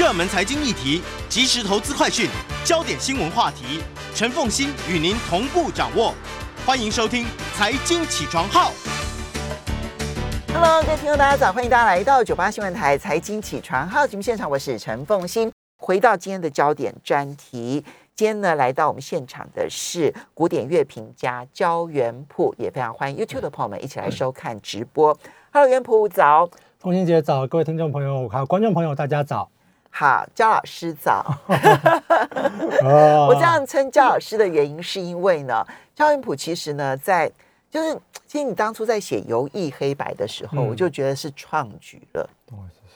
热门财经议题、即时投资快讯、焦点新闻话题，陈凤欣与您同步掌握。欢迎收听《财经起床号》。Hello，各位听众，大家早！欢迎大家来到九八新闻台财经起床号节目现场，我是陈凤欣。回到今天的焦点专题，今天呢来到我们现场的是古典乐评家焦元溥，也非常欢迎 YouTube 的朋友们一起来收看直播。Hello，元溥早，凤欣姐早，各位听众朋友还有观众朋友，大家早。好，焦老师早。哦 我这样称焦老师的原因，是因为呢，焦元溥其实呢，在就是其实你当初在写《游艺黑白》的时候，嗯我就觉得是创举了。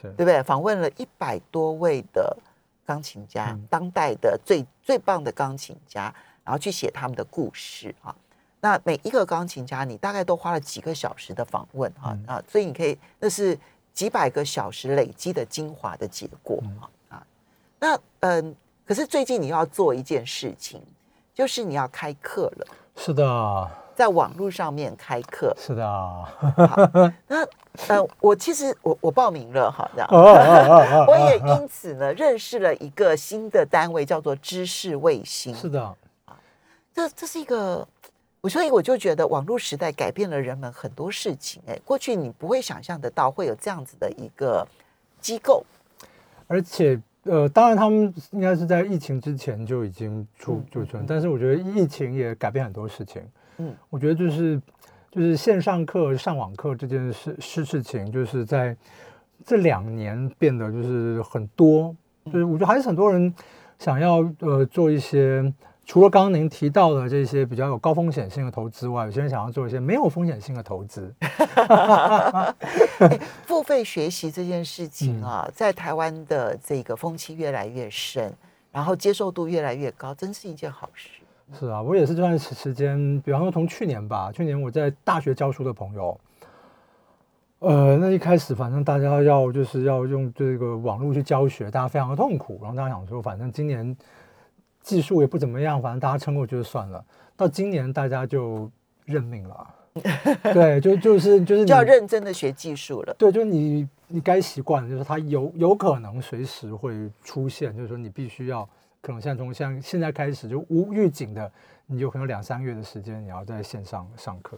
对不对？访问了一百多位的钢琴家，嗯当代的最最棒的钢琴家，然后去写他们的故事啊。那每一个钢琴家，你大概都花了几个小时的访问啊、嗯啊，所以你可以那是几百个小时累积的精华的结果嗯啊啊。那嗯，可是最近你要做一件事情，就是你要开课了，是的，在网络上面开课。是的。那呃，我其实我我报名了哈，这样。哦哦哦哦 我也因此呢认识了一个新的单位，叫做知识卫星。是的，这这是一个，我所以我就觉得网络时代改变了人们很多事情。哎，过去你不会想象得到会有这样子的一个机构。而且呃，当然他们应该是在疫情之前就已经出嗯就存，但是我觉得疫情也改变很多事情。嗯嗯，我觉得就是就是线上课、上网课这件事事事情，就是在这两年变得就是很多，就是我觉得还是很多人想要呃做一些。除了刚刚您提到的这些比较有高风险性的投资外，有些人想要做一些没有风险性的投资。付费学习这件事情啊，在台湾的这个风气越来越深，然后接受度越来越高，真是一件好事。是啊，我也是这段时时间，比方说从去年吧，去年我在大学教书的朋友，呃，那一开始反正大家要就是要用这个网络去教学，大家非常的痛苦，然后大家想说，反正今年技术也不怎么样，反正大家撑过去就算了。到今年大家就认命了，对，就就是就是就要你认真的学技术了。对，就是你你该习惯的，就是它有有可能随时会出现，就是说你必须要可能像从像现在开始就无预警的，你有可能两三个月的时间你要在线上上课。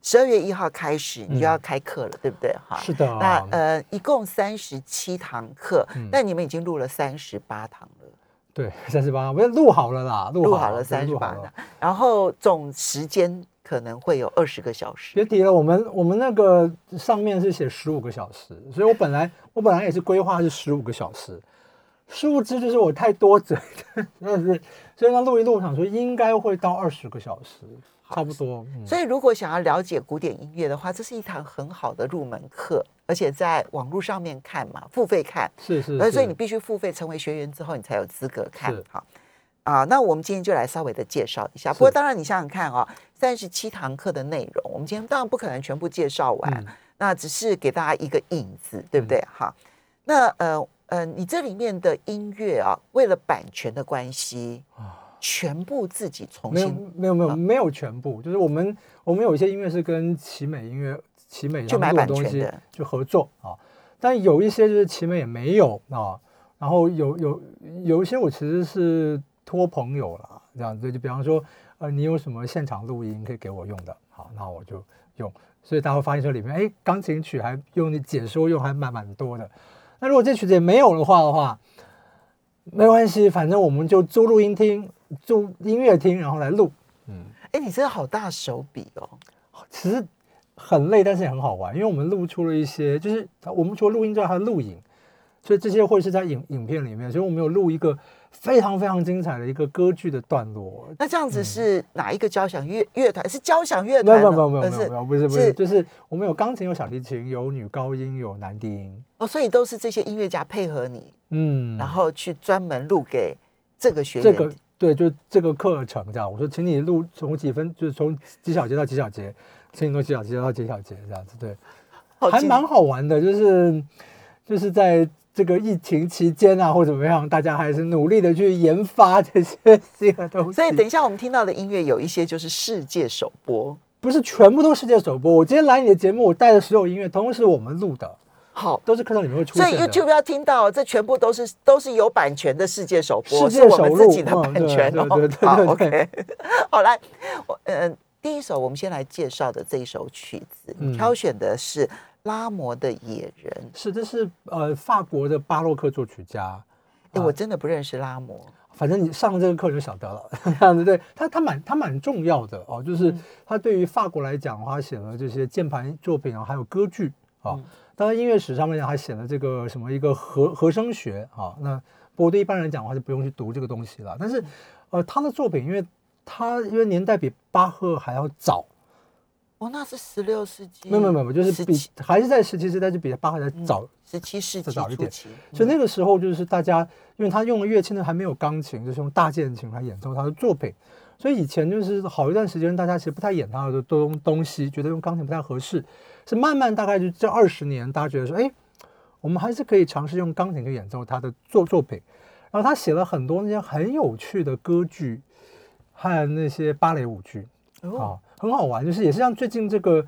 十二月一号开始你就要开课了，对不对？哈，嗯是的，那呃，一共三十七堂课，嗯但你们已经录了三十八堂了，对 三十八，我们录好了啦，录录好了三十八然后总时间可能会有二十个小时。别提了，我们我们那个上面是写十五个小时，所以我本来我本来也是规划是十五个小时，殊不知就是我太多嘴，真的是，所以呢录一录，我想说应该会到二十个小时，差不多。嗯所以，如果想要了解古典音乐的话，这是一堂很好的入门课，而且在网络上面看嘛，付费看，是是，而所以你必须付费成为学员之后，你才有资格看是。好啊，那我们今天就来稍微的介绍一下。不过，当然你想想看啊，三十七堂课的内容，我们今天当然不可能全部介绍完，嗯。那只是给大家一个影子，对不对？哈，那呃呃，你这里面的音乐啊，为了版权的关系，全部自己重没有新没有没有啊。没有全部，就是我们我们有一些音乐是跟奇美音乐、奇美他们去买东西权的去合作啊，但有一些就是奇美也没有啊，然后有有有一些我其实是托朋友了，这样子就比方说呃你有什么现场录音可以给我用的，好，那我就用，所以大家会发现说里面哎钢琴曲还用你解说用还蛮蛮多的，那如果这曲子也没有的话的话。没关系，反正我们就租录音厅、租音乐厅，然后来录。嗯，哎，你真的好大手笔哦！其实很累，但是也很好玩，因为我们录出了一些，就是我们除了录音之外，还有录影，所以这些会是在影影片里面，所以我们有录一个非常非常精彩的一个歌剧的段落。那这样子是哪一个交响乐乐团？是交响乐团哦？没有没有没有没有没有，不是不是是，就是我们有钢琴，有小提琴，有女高音，有男低音。哦，所以都是这些音乐家配合你，嗯，然后去专门录给这个学员。这个对，就这个课程这样，我说请你录从几分，就是从几小节到几小节，请你多几小节到几小节这样子，对，还蛮好玩的，就是就是在这个疫情期间啊，或怎么样，大家还是努力的去研发这些新的东西。所以等一下我们听到的音乐有一些就是世界首播不是全部都世界首播。我今天来你的节目，我带的所有音乐都是我们录的，好，都是课堂里面会出所以。YouTube 要听到，这全部都是都是有版权的世界首播，世界是我们自己的嗯版权哦。对对对对好对，OK，好来，我呃，第一首我们先来介绍的这一首曲子，嗯挑选的是拉摩的《野人》。是，这是呃法国的巴洛克作曲家。哎，啊我真的不认识拉摩。反正你上这个课就晓得了，这样子对他他蛮他蛮重要的哦，就是嗯他对于法国来讲的话，他写了这些键盘作品啊，还有歌剧啊。嗯当然音乐史上面讲，还写了这个什么一个和和声学啊。那不过对一般人讲的话，就不用去读这个东西了。但是呃，他的作品，因为他因为年代比巴赫还要早，哦，那是十六世纪，没有没有没有，就是比17还是在十七世代就比巴赫还早十七世纪早一点。所以那个时候就是大家，因为他用的乐器呢还没有钢琴，就是用大键琴来演奏他的作品，所以以前就是好一段时间大家其实不太演他的东东西，觉得用钢琴不太合适，是慢慢大概就这二十年，大家觉得说，哎，我们还是可以尝试用钢琴去演奏他的作作品，然后他写了很多那些很有趣的歌剧和那些芭蕾舞剧，哦啊，很好玩，就是也是像最近这个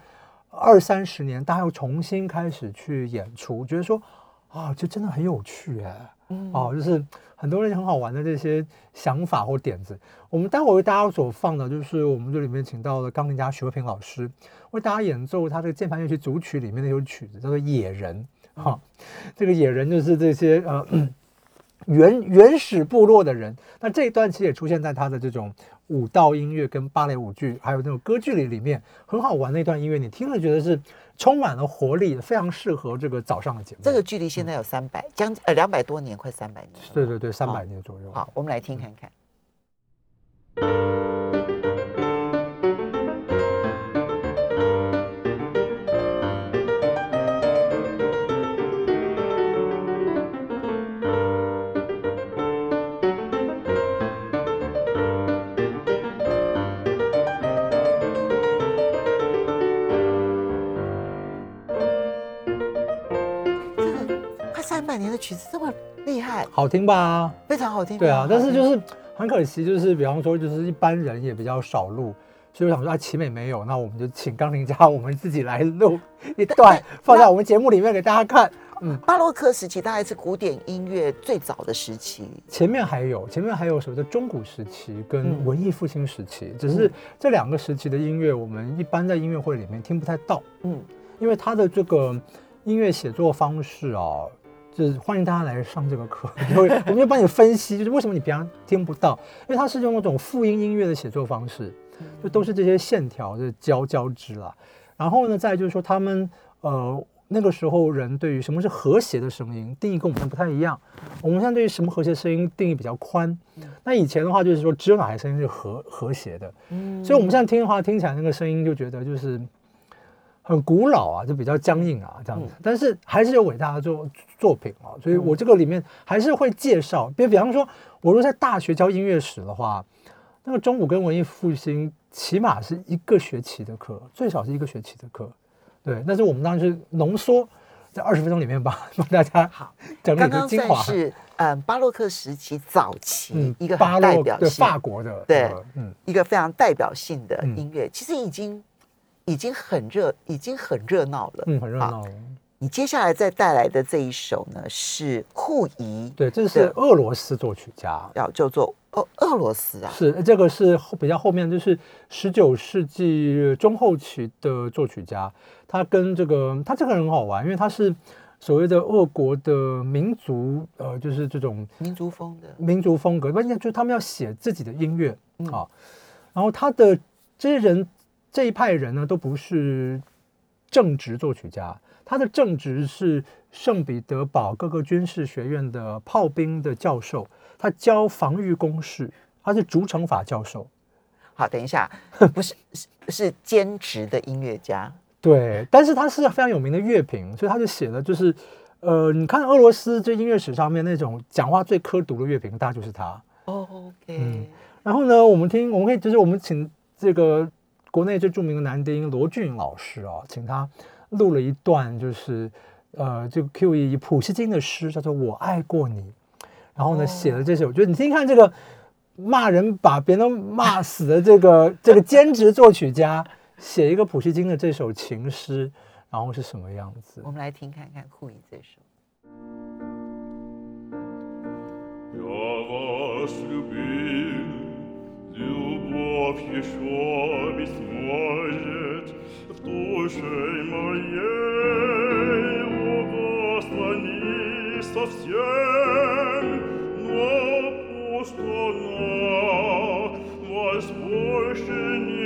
二三十年，大家又重新开始去演出，觉得说啊，这真的很有趣哎，嗯哦，就是很多人很好玩的这些想法或点子。我们待会为大家所放的，就是我们这里面请到了钢琴家徐慧平老师，为大家演奏他这个键盘乐器组曲里面的一首曲子，叫做《野人》哈、这个野人就是这些呃。原原始部落的人，那这一段其实也出现在他的这种舞蹈音乐跟芭蕾舞剧，还有那种歌剧里里面，很好玩的一段音乐，你听了觉得是充满了活力，非常适合这个早上的节目。这个距离现在有三百将呃两百多年，快三百年。对对对，三百年左右。好，我们来听看看。这曲子这么厉害，好听吧？非常好听。对啊，但是就是很可惜，就是比方说，就是一般人也比较少录，所以我想说啊，奇美没有，那我们就请钢琴家我们自己来录一段，放在我们节目里面给大家看。嗯，巴洛克时期大概是古典音乐最早的时期。前面还有，前面还有所谓的中古时期跟嗯文艺复兴时期，只是这两个时期的音乐，我们一般在音乐会里面听不太到，嗯，因为它的这个音乐写作方式啊，就是欢迎大家来上这个课，就会我们就帮你分析，就是为什么你平常听不到，因为它是用那种复音音乐的写作方式，就都是这些线条的交交织啦。然后呢，再就是说他们呃那个时候人对于什么是和谐的声音定义跟我们不太一样，我们现在对于什么和谐声音定义比较宽，那以前的话就是说只有哪些声音是和和谐的，嗯。所以我们现在听的话，听起来那个声音就觉得就是很古老啊，就比较僵硬啊这样子。嗯但是还是有伟大的作作品啊，所以我这个里面还是会介绍，比比方说，我如果在大学教音乐史的话，那个中古跟文艺复兴起码是一个学期的课，最少是一个学期的课。对，但是我们当时浓缩在二十分钟里面吧帮 大家好，整理刚刚的精华。算是嗯巴洛克时期早期一个代表性法国的对这个嗯。一个非常代表性的嗯音乐，其实已经已经很热，已经很热闹了。嗯，很热好闹。你接下来再带来的这一首呢是库伊，对，这是俄罗斯作曲家，要叫做俄俄罗斯啊，是这个是后比较后面，就是十九世纪中后期的作曲家。他跟这个他这个人很好玩，因为他是所谓的俄国的民族，呃，就是这种民族风的，民族风格，关键就是他们要写自己的音乐嗯啊。然后他的这些人这一派人呢，都不是正直作曲家，他的正直是圣彼得堡各个军事学院的炮兵的教授，他教防御工事，他是逐乘法教授。好，等一下，不是是是兼职的音乐家，对，但是他是非常有名的乐评，所以他就写了，就是，呃，你看俄罗斯这音乐史上面那种讲话最刻毒的乐评，大概就是他。哦，OK，嗯然后呢，我们听，我们可以就是我们请这个国内最着名的男低音罗俊老师啊，请他录了一段，就是呃，这个 Q 以普希金的诗叫做《我爱过你》，然后呢哦写了这首，我觉得你听听看这个骂人把别人都骂死的这个这个兼职作曲家写一个普希金的这首情诗， 然后是什么样子我。们来听看看库伊这首。 Я вас любил, любовь еще быть может в душе моей угасла совсем, но пусть она вас больше не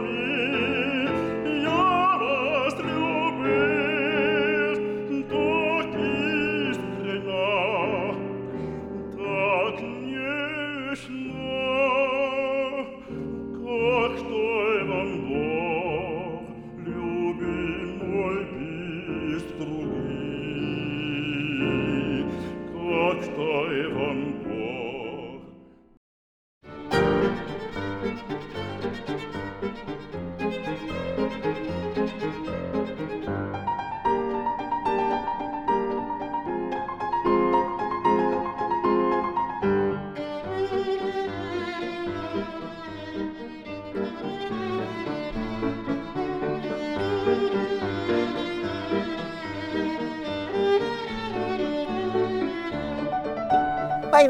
Amen.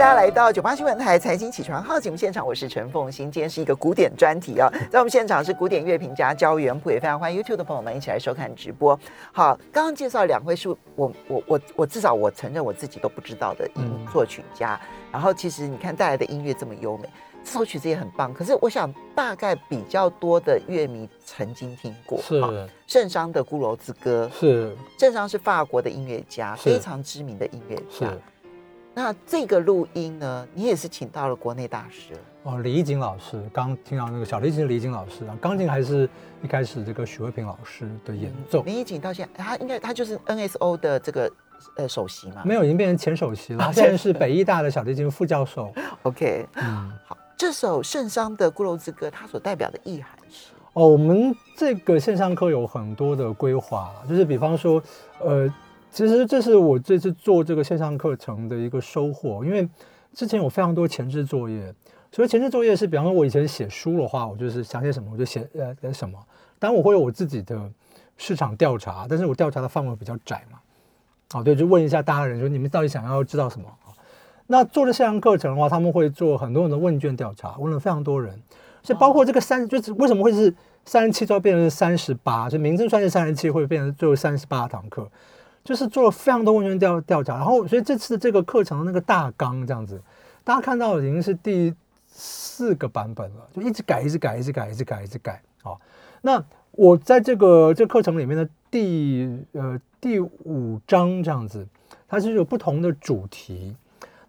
大家来到九八新闻台财经起床号节目现场，我是陈凤欣。今天是一个古典专题啊，在我们现场是古典乐评家焦元溥，也非常欢迎 YouTube 的朋友们一起来收看直播。好，刚刚介绍两位是我我我我至少我承认我自己都不知道的音嗯作曲家，然后其实你看带来的音乐这么优美，这首曲子也很棒。可是我想大概比较多的乐迷曾经听过，是好圣桑的《孤楼之歌》，是圣桑是法国的音乐家，非常知名的音乐是家。那这个录音呢，你也是请到了国内大师，哦，李怡景老师刚听到那个小提琴李怡景老师啊，钢琴还是一开始这个许慧平老师的演奏，李怡锦到现在，他应该他就是 NSO 的这个呃首席嘛。没有已经变成前首席了，现在是北医大的小提琴副教授。OK，嗯，好，这首圣桑的《孤楼之歌》，它所代表的意涵是，哦，我们这个线上课有很多的规划，就是比方说，呃，其实这是我这次做这个线上课程的一个收获，因为之前有非常多前置作业。所以前置作业是，比方说我以前写书的话，我就是想写什么我就写呃写什么，当然我会有我自己的市场调查，但是我调查的范围比较窄嘛。哦，对，就问一下大家人说你们到底想要知道什么？那做了线上课程的话，他们会做很多人的问卷调查，问了非常多人，所以包括这个三，就是为什么会是三十七周变成三十八？就名正算是三十七，会变成最后三十八堂课，就是做了非常多问卷调调查，然后所以这次这个课程的那个大纲这样子，大家看到已经是第四个版本了，就一直改，一直改，一直改，一直改，一直改。好，那我在这个这个课程里面的第呃第五章这样子，它是有不同的主题。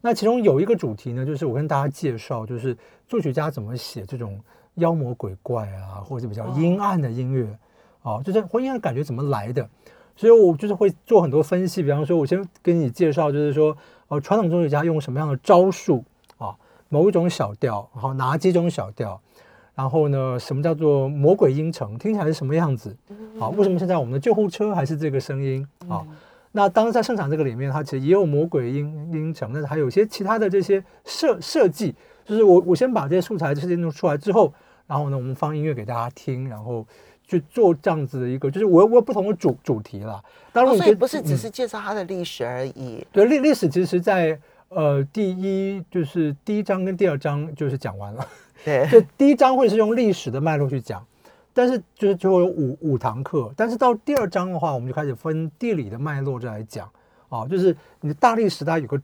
那其中有一个主题呢，就是我跟大家介绍，就是作曲家怎么写这种妖魔鬼怪啊，或者比较阴暗的音乐，哦，就是婚姻的感觉怎么来的。所以我就是会做很多分析，比方说，我先跟你介绍，就是说，呃，传统作曲家用什么样的招数啊，某一种小调，然后哪几种小调，然后呢，什么叫做魔鬼音程，听起来是什么样子？啊，为什么现在我们的救护车还是这个声音啊？那当然在盛产这个里面，它其实也有魔鬼音音程，但是还有一些其他的这些设设计，就是我我先把这些素材设计弄出来之后，然后呢，我们放音乐给大家听，然后去做这样子的一个，就是我有我有不同的主主题了。当然，所以不是只嗯是介绍它的历史而已。对历历史，其实在呃第一就是第一章跟第二章就是讲完了。对，就第一章会是用历史的脉络去讲，但是就是就会有五五堂课，但是到第二章的话，我们就开始分地理的脉络再来讲啊，就是你的大历史大家有个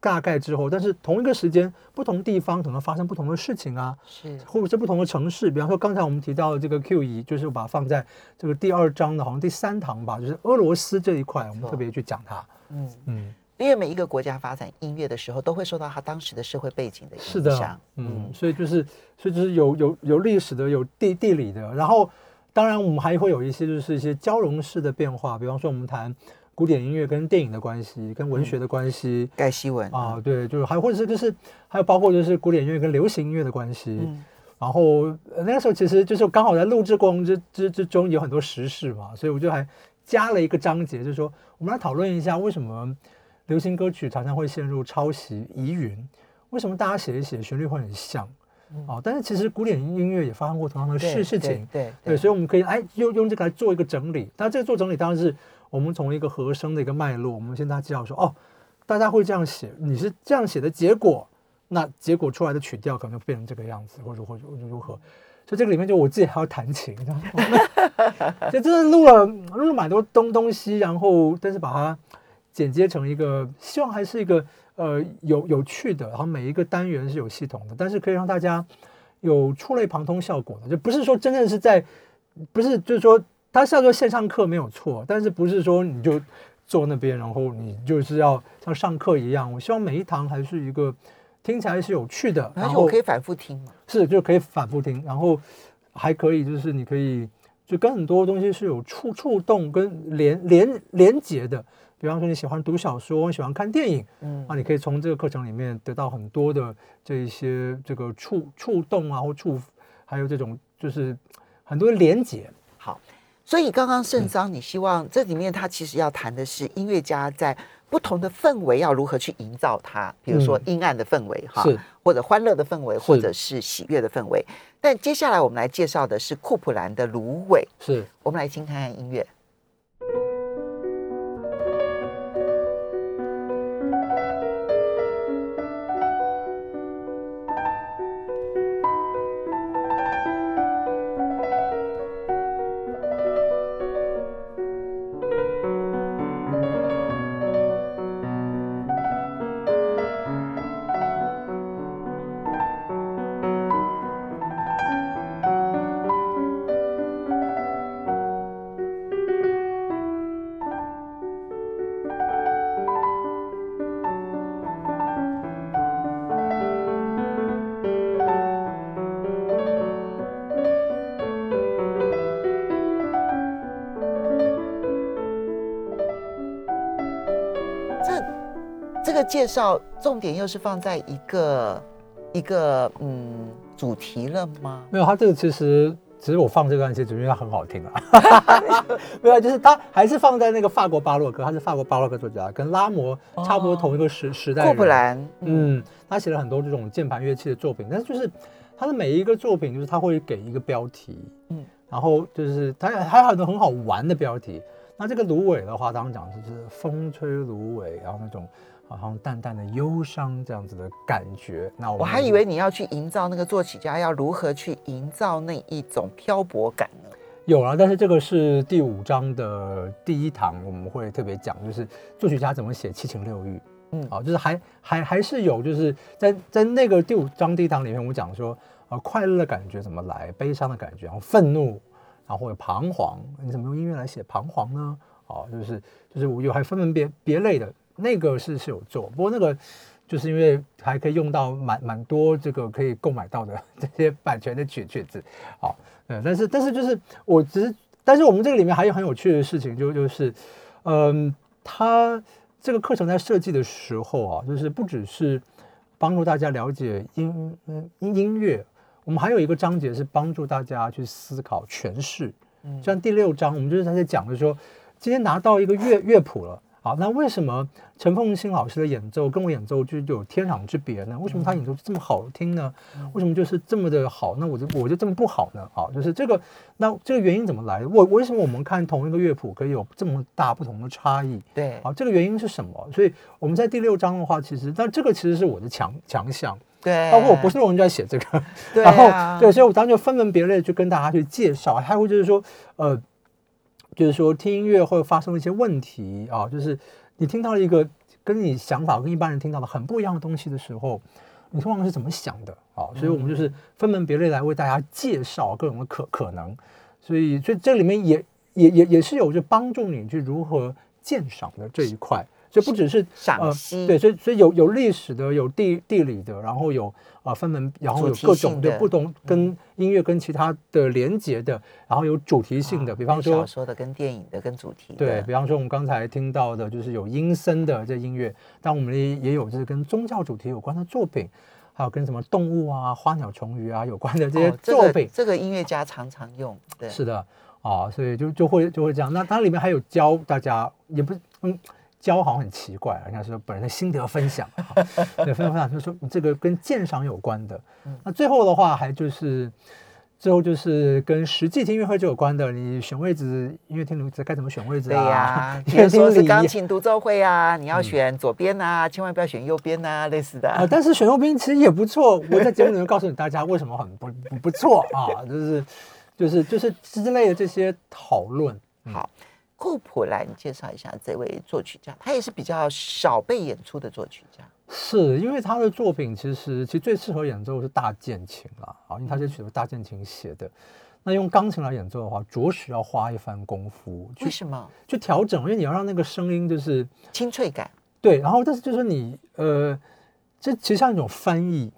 大概之后，但是同一个时间不同地方可能发生不同的事情啊，是。或者是不同的城市，比方说刚才我们提到的这个 Q 一，就是把它放在这个第二章的，好像第三堂吧，就是俄罗斯这一块，我们特别去讲它。嗯，嗯，因为每一个国家发展音乐的时候，都会受到它当时的社会背景的是的。影响。，嗯，所以就是，所以就是有有有历史的，有地地理的，然后当然我们还会有一些就是一些交融式的变化，比方说我们谈古典音乐跟电影的关系，跟文学的关系。盖希文啊，对，就是还或者是就是还有包括就是古典音乐跟流行音乐的关系，嗯然后呃那个时候其实就是刚好在录制过程之之之中有很多时事嘛，所以我就还加了一个章节，就是说我们来讨论一下为什么流行歌曲常常会陷入抄袭疑云，为什么大家写一写旋律会很像啊？但是其实古典音乐也发生过同样的事事情，对对，所以我们可以哎用用这个来做一个整理。但这个做整理当然是我们从一个和声的一个脉络，我们先大家知道说哦，大家会这样写，你是这样写的结果，那结果出来的曲调可能就变成这个样子，或者或者如何。所以这个里面就我自己还要弹琴，这样就真的录了录了蛮多东东西，然后但是把它剪接成一个，希望还是一个呃有有趣的，然后每一个单元是有系统的，但是可以让大家有触类旁通效果的，就不是说真正是在，不是就是说它是要做线上课没有错，但是不是说你就坐那边，然后你就是要像上课一样，我希望每一堂还是一个听起来是有趣的，而然后且我可以反复听嘛。是就可以反复听，然后还可以就是你可以就跟很多东西是有触触动跟连连连接的，比方说你喜欢读小说，你喜欢看电影，嗯啊，你可以从这个课程里面得到很多的这一些这个触触动啊或触，还有这种就是很多连接。好，所以刚刚盛章，你希望这里面他其实要谈的是音乐家在不同的氛围要如何去营造它，比如说嗯。阴暗的氛围哈，或者欢乐的氛围，或者是喜悦的氛围。但接下来我们来介绍的是库普兰的《芦苇》，是。我们来听看看音乐。个介绍重点又是放在一个一个嗯主题了吗？没有，他这个其实其实我放这段其实因为它很好听啊，没有，就是它还是放在那个法国巴洛克，他是法国巴洛克作家，跟拉摩差不多同一个时、时代人。库普兰，嗯，嗯，他写了很多这种键盘乐器的作品，但是就是他的每一个作品，就是他会给一个标题，嗯嗯，然后就是他还有很多很好玩的标题。那这个芦苇的话，当然讲就是风吹芦苇，然后那种好像淡淡的忧伤这样子的感觉。那我我还以为你要去营造那个作曲家要如何去营造那一种漂泊感呢。有了，但是这个是第五章的第一堂，我们会特别讲，就是作曲家怎么写七情六欲。嗯嗯，啊，就是还还还是有，就是在在那个第五章第一堂里面，我们讲说，呃，快乐的感觉怎么来，悲伤的感觉，然后愤怒，然后或者彷徨，你怎么用音乐来写彷徨呢？啊，就是就是我有还分门别别类的，那个是是有做，不过那个就是因为还可以用到蛮蛮多这个可以购买到的这些版权的曲曲子，好，嗯，但是但是就是我只是，但是我们这个里面还有很有趣的事情，就就是，嗯，它这个课程在设计的时候啊，就是不只是帮助大家了解音嗯音音乐，我们还有一个章节是帮助大家去思考诠释。嗯像第六章，我们就是在讲的说，今天拿到一个乐乐谱了。好，那为什么陈凤新老师的演奏跟我演奏就有天壤之别呢？为什么他演奏这么好听呢？为什么就是这么的好？那我就我就这么不好呢？好，就是这个，那这个原因怎么来的？我为什么我们看同一个乐谱可以有这么大不同的差异？对好，这个原因是什么？所以我们在第六章的话，其实但这个其实是我的强强项，对，包括我不是论文就在写这个，对然后啊对，所以我当时就分门别类去跟大家去介绍，还会就是说，呃，就是说听音乐会发生一些问题啊，就是你听到了一个跟你想法跟一般人听到的很不一样的东西的时候，你通常是怎么想的啊？所以我们就是分门别类来为大家介绍各种的可可能，所以所以这里面也也也也是有就帮助你去如何鉴赏的这一块。所以不只是赏析对，所以所以有有历史的，有地地理的，然后有啊分门，然后有各种性的的不同跟音乐跟其他的连接的，然后有主题性的，比方说小说的、跟电影的、跟主题的，对比方说，我们刚才听到的就是有阴森的这音乐，但我们也也有就是跟宗教主题有关的作品，还有跟什么动物啊、花鸟虫鱼啊有关的这些哦这个作品。这个音乐家常常用，对，是的，啊，所以就就会就会这样。那它里面还有教大家，也不是嗯。教好像很奇怪，人家说本人的心得分享，啊 对，分享分享，就是说这个跟鉴赏有关的。嗯那最后的话，还就是最后就是跟实际听音乐会就有关的，你选位置，音乐厅该怎么选位置对啊？呀，音 比如说是钢琴独奏会啊，你要选左边啊，千万不要选右边啊，类似的。啊，但是选右边其实也不错。我在节目里面告诉你大家为什么很不不不错啊，就是就是就是之类的这些讨论。好，库普来，你介绍一下这位作曲家，他也是比较少被演出的作曲家。是因为他的作品其实其实最适合演奏是大键琴啦，啊，因为他这曲是大键琴写的。那用钢琴来演奏的话，着实要花一番功夫为什么？去调整，因为你要让那个声音就是清脆感。对，然后但是就是你呃，这其实像一种翻译，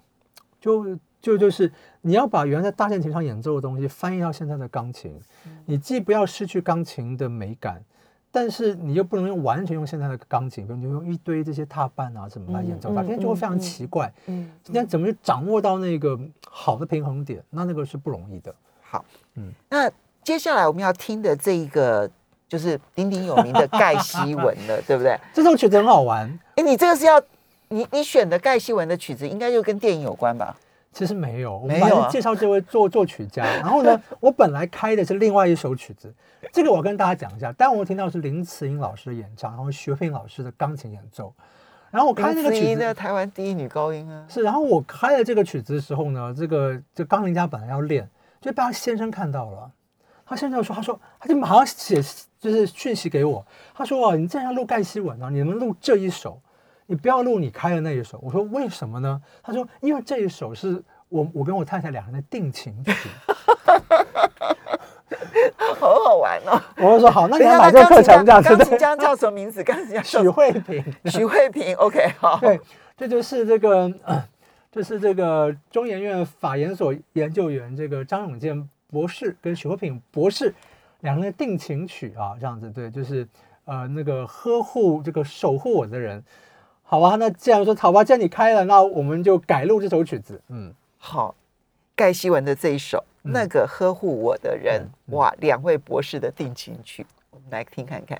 就就就是你要把原来在大键琴上演奏的东西翻译到现在的钢琴，你既不要失去钢琴的美感，但是你又不能用完全用现在的钢琴，比如你用一堆这些踏板啊什么来演奏它，嗯这样就会非常嗯奇怪。嗯，今天怎么去掌握到那个好的平衡点？那那个是不容易的。好，嗯嗯，那接下来我们要听的这一个就是鼎鼎有名的盖希文了，对不对？这首曲子很好玩，哎，你这个是要你你选的盖希文的曲子，应该就跟电影有关吧？其实没有，我没有啊。介绍这位作作曲家，然后呢，我本来开的是另外一首曲子，这个我跟大家讲一下。但我听到是林慈英老师的演唱，然后徐平老师的钢琴演奏，然后我开那个曲子台湾第一女高音啊，是，然后我开了这个曲子的时候呢，这个这钢琴家本来要练，就被他先生看到了，他先生说，他说他就马上写就是讯息给我，他说啊，你这样录盖希文啊，你能录这一首。你不要录你开的那一首，我说为什么呢？他说因为这一首是我我跟我太太两人的定情曲。好好玩哦。我就说好，那你要买这个课程这样子。钢琴家叫什么名字？钢琴家叫许慧萍，许慧萍。OK，好。对，这就是这个，呃就是这个中研院法研所研究员这个张永健博士跟许慧萍博士两人的定情曲啊，这样子对，就是呃那个呵护这个守护我的人。好吧，那既然说好吧，既然你开了，那我们就改录这首曲子。嗯，好，盖希文的这一首《嗯那个呵护我的人》哇，两位博士的定情曲，我们来听看看。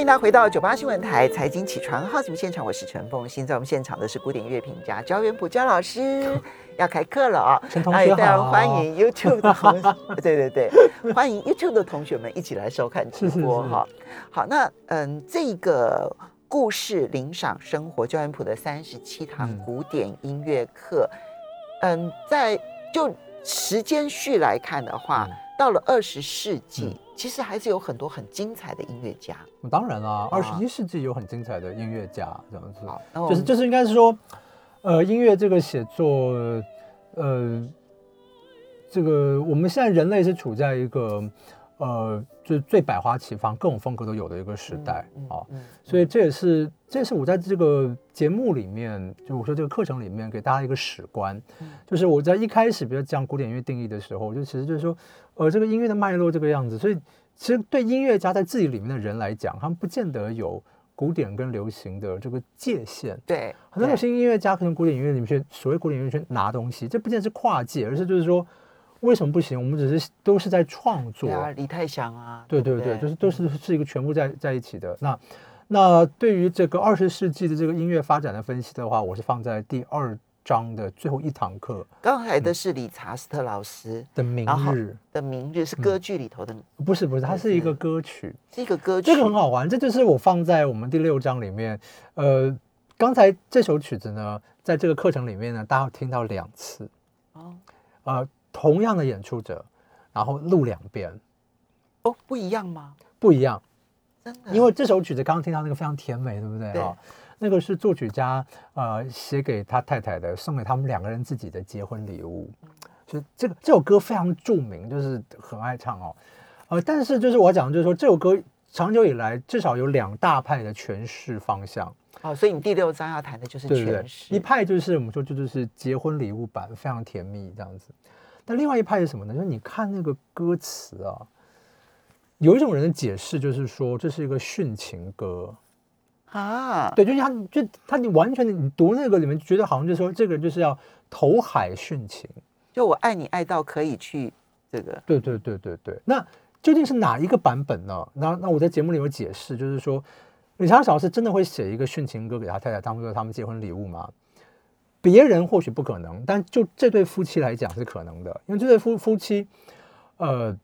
欢迎大家回到九八新闻台财经起床号节目现场，我是陈凤欣，在我们现场的是古典乐评家焦元溥焦老师，要开课了啊、陈同学非常欢迎 YouTube 的同学，对对对，欢迎 YouTube 的同学们一起来收看直播哈。好，那嗯，这个故事领赏生活焦元溥的三十七堂嗯。古典音乐课，嗯，在就时间序来看的话，嗯。到了二十世纪，其实还是有很多很精彩的音乐家。当然啦，二十啊一世纪有很精彩的音乐家这样子。就是就是应该是说，呃，音乐这个写作，呃，这个我们现在人类是处在一个呃，就是最百花齐放、各种风格都有的一个时代啊。嗯所以这也是这也是我在这个节目里面，就我说这个课程里面给大家一个史观，就是我在一开始比如讲古典音乐定义的时候，就其实就是说，呃，这个音乐的脉络这个样子，所以其实对音乐家在自己里面的人来讲，他们不见得有古典跟流行的这个界限。对，很多流行音乐家可能古典音乐里面去所谓古典音乐去拿东西，这不见得是跨界，而是就是说为什么不行？我们只是都是在创作对，啊，李泰祥啊，对不对对，就是都是是一个全部在在一起的。那那对于这个二十世纪的这个音乐发展的分析的话，我是放在第二章的最后一堂课刚才的是理查斯特老师的明日，的《明日》，是歌剧里头的，不是不是，它是一个歌曲，是一个歌曲，这个很好玩，这就是我放在我们第六章里面。呃，刚才这首曲子呢，在这个课程里面呢，大家会听到两次。哦呃，同样的演出者，然后录两遍，哦，不一样吗？不一样。真的，因为这首曲子刚刚听到那个非常甜美，对不对对啊？那个是作曲家呃写给他太太的，送给他们两个人自己的结婚礼物。是这个这首歌非常著名，就是很爱唱哦。呃，但是就是我讲的就是说，这首歌长久以来至少有两大派的诠释方向，哦，所以你第六章要谈的就是诠？释，一派就是我们说这就是结婚礼物版，非常甜蜜这样子。但另外一派是什么呢？就是你看那个歌词啊，有一种人的解释就是说这是一个殉情歌。啊，对，就是他，就他，你完全你读那个里面，觉得好像就是说这个人就是要投海殉情。就我爱你爱到可以去这个，对对对对对。那究竟是哪一个版本呢？那那我在节目里有解释，就是说李长老师真的会写一个殉情歌给他太太当做他们结婚礼物吗？别人或许不可能，但就这对夫妻来讲是可能的，因为这对夫夫妻，呃，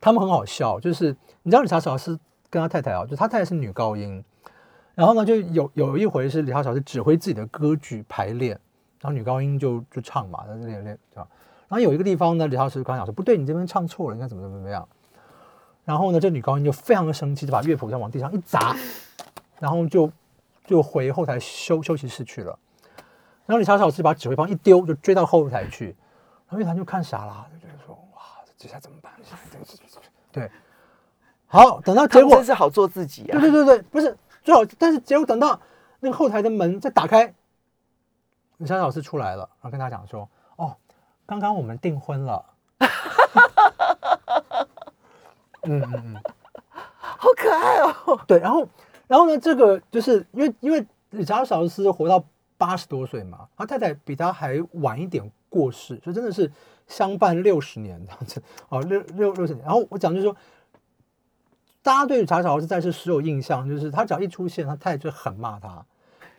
他们很好笑，就是你知道李查小是跟他太太啊，就他太太是女高音，然后呢，就有有一回是李浩老师指挥自己的歌剧排练，然后女高音就就唱嘛，在这练练这样。然后有一个地方呢，李老师刚讲说不对，你这边唱错了，应该怎么怎么怎么样。然后呢，这女高音就非常的生气，就把乐谱这样往地上一砸，然后就就回后台休休息室去了。然后李查老师把指挥棒一丢，就追到后台去，然后乐团就看傻了，就觉得说哇，这接下来怎么办？对，好，等到结果真是好做自己啊对，对对对，不是最好，但是结果等到那个后台的门再打开，李莎老师出来了，然后跟他讲说：“哦，刚刚我们订婚了。”嗯嗯嗯，好可爱哦，对，然后然后呢，这个就是因为因为理查劳斯活到八十多岁嘛，他太太比他还晚一点过世，就真的是相伴六十年这样子，哦，六六六十年。然后我讲就是说，大家对理查劳斯在世时有印象，就是他只要一出现，他太太就很骂他，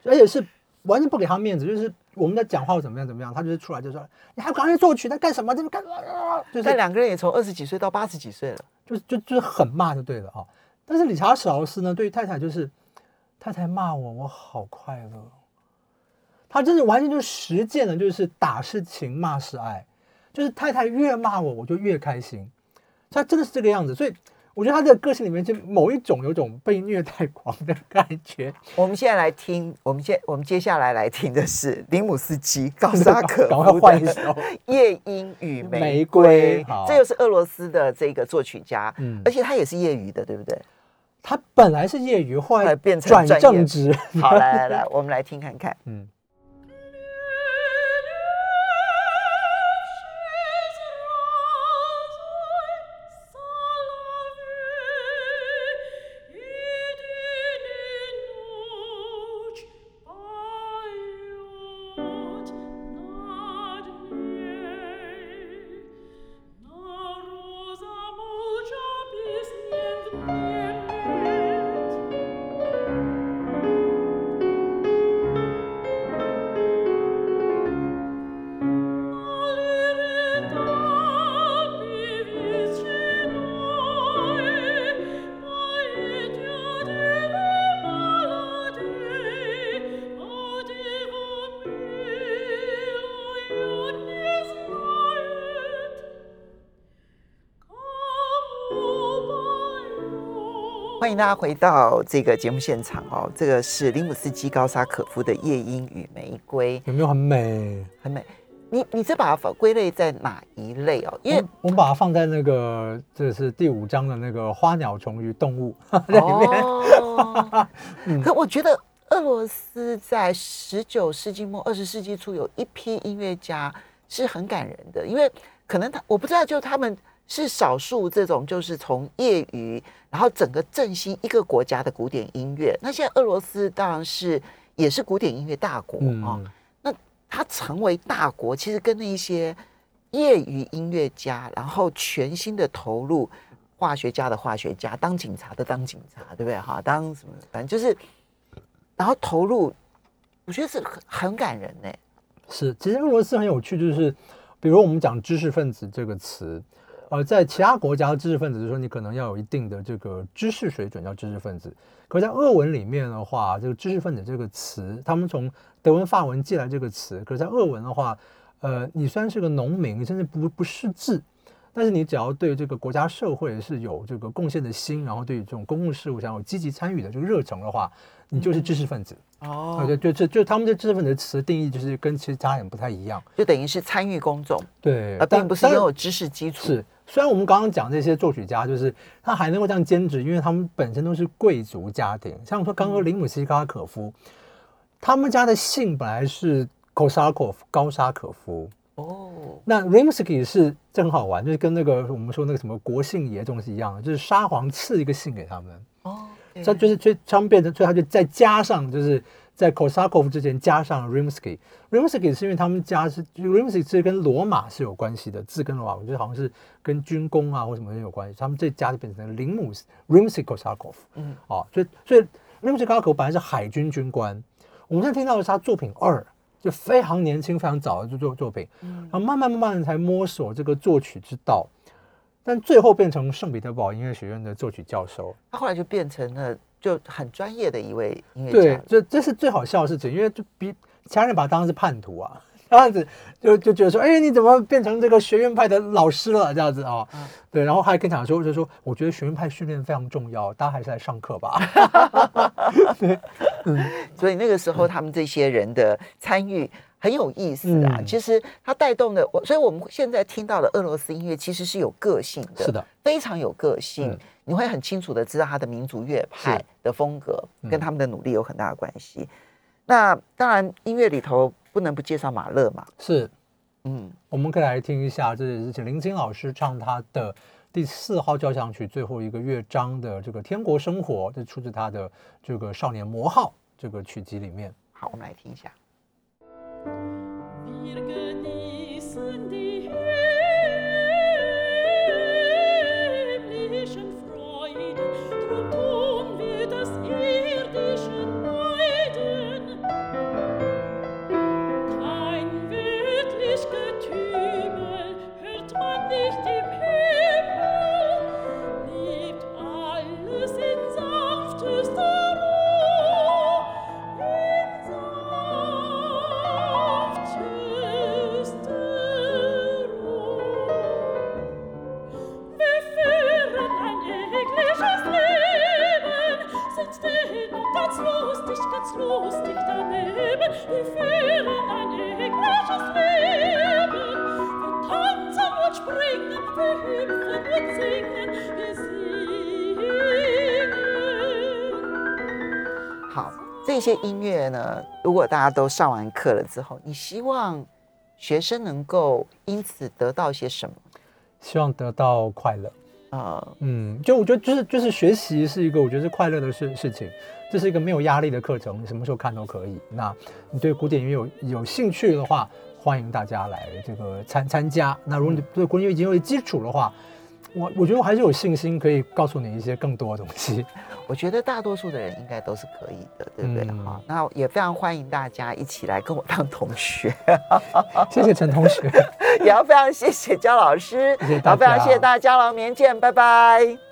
而且是完全不给他面子，就是我们在讲话怎么样怎么样，他就是出来就说你还赶快作曲，在干什么？这边干啊？就是但两个人也从二十几岁到八十几岁了，就就就是很骂就对了啊。但是理查史劳斯呢，对于太太就是太太骂我，我好快乐。他真的完全就是实践了，就是打是情，骂是爱，就是太太越骂我，我就越开心。他真的是这个样子，所以我觉得他的个性里面就某一种有种被虐待狂的感觉。我们现在来听，我们现我们接下来来听的是林姆斯基高沙可 赶快夫的换一首《夜莺与玫玫瑰这又是俄罗斯的这个作曲家，嗯而且他也是业余的，对不对？他本来是业余，后来变成转正职。好，来来来，我们来听看看。嗯。欢迎大家回到这个节目现场哦。这个是林姆斯基高沙可夫的《夜莺与玫瑰》，有没有很美？很美。你你这把它归类在哪一类哦？因为我们把它放在那个，这是第五章的那个花鸟虫鱼动物 在里面。哦，嗯可我觉得俄罗斯在十九世纪末二十世纪初有一批音乐家是很感人的，因为可能他我不知道，就他们是少数这种就是从业余，然后整个振兴一个国家的古典音乐。那现在俄罗斯当然是也是古典音乐大国啊、嗯，那它成为大国，其实跟那一些业余音乐家，然后全心的投入，化学家的化学家，当警察的当警察，对不对？哈，当什么，反正就是，然后投入，我觉得是很很感人呢。是。其实俄罗斯很有趣，就是比如我们讲知识分子这个词，呃，在其他国家知识分子就是说你可能要有一定的这个知识水准叫知识分子，可是在俄文里面的话，这个知识分子这个词，他们从德文、法文借来这个词，可是在俄文的话，呃，你虽然是个农民，甚至不不识字。但是你只要对这个国家社会是有这个贡献的心，然后对于这种公共事务想有积极参与的这个热忱的话，你就是知识分子。哦啊，对，就就就他们对知识分子的词定义就是跟其他人不太一样。就等于是参与工作，对，而但并不是拥有知识基础。是，虽然我们刚刚讲这些作曲家，就是他还能够这样兼职，因为他们本身都是贵族家庭。像说刚刚林姆西卡可夫，他们家的姓本来是 Kosakov 高沙可夫。哦，那 Rimsky 是这很好玩，就是跟那个我们说那个什么国姓爷这种是一样的，就是沙皇赐一个姓给他们，这就是所以他们变成，所以他就再加上就是在 Kosakov 之前加上 Rimsky。Rimsky 是因为他们家是 Rimsky 是跟罗马是有关系的，字跟罗马，我觉得好像是跟军工啊或什么有关系，他们这家就变成了林姆斯 Rimsky Kosakov。嗯，哦，所以所以 Rimsky Kosakov 本来是海军军官，我们现在听到的是他作品二。就非常年轻、非常早的作作品，然后慢慢慢慢的才摸索这个作曲之道，但最后变成圣彼得堡音乐学院的作曲教授。他后来就变成了就很专业的一位音乐对家，。这这是最好笑的事情，因为就比其他人把他当成是叛徒啊，这样子就就觉得说，哎，你怎么变成这个学院派的老师了？这样子啊、嗯对，然后还跟讲说，就说我觉得学院派训练非常重要，大家还是来上课吧。所以那个时候他们这些人的参与很有意思啊。嗯其实它带动的我，所以我们现在听到的俄罗斯音乐其实是有个性的，是的，非常有个性。嗯你会很清楚的知道它的民族乐派的风格嗯跟他们的努力有很大的关系。那当然，音乐里头不能不介绍马勒嘛。是，嗯，我们可以来听一下，这也是请林青老师唱他的第四号交响曲最后一个乐章的这个《天国生活》，这出自他的这个《少年魔号》这个曲集里面。好，我们来听一下。you're good. 好，这些音乐呢，如果大家都上完课了之后，你希望学生能够因此得到些什么？希望得到快乐。呃，嗯，就我觉得就是就是学习是一个我觉得是快乐的事事情，这是一个没有压力的课程，你什么时候看都可以。那你对古典音乐有有兴趣的话，欢迎大家来这个参参加。那如果你对古典音乐已经有基础的话，我我觉得我还是有信心可以告诉你一些更多的东西。我觉得大多数的人应该都是可以的，对不对？嗯好，那也非常欢迎大家一起来跟我当同学，谢谢陈同学。也要非常谢谢焦老师，谢谢大然后非常家谢谢大家，老明见，拜拜。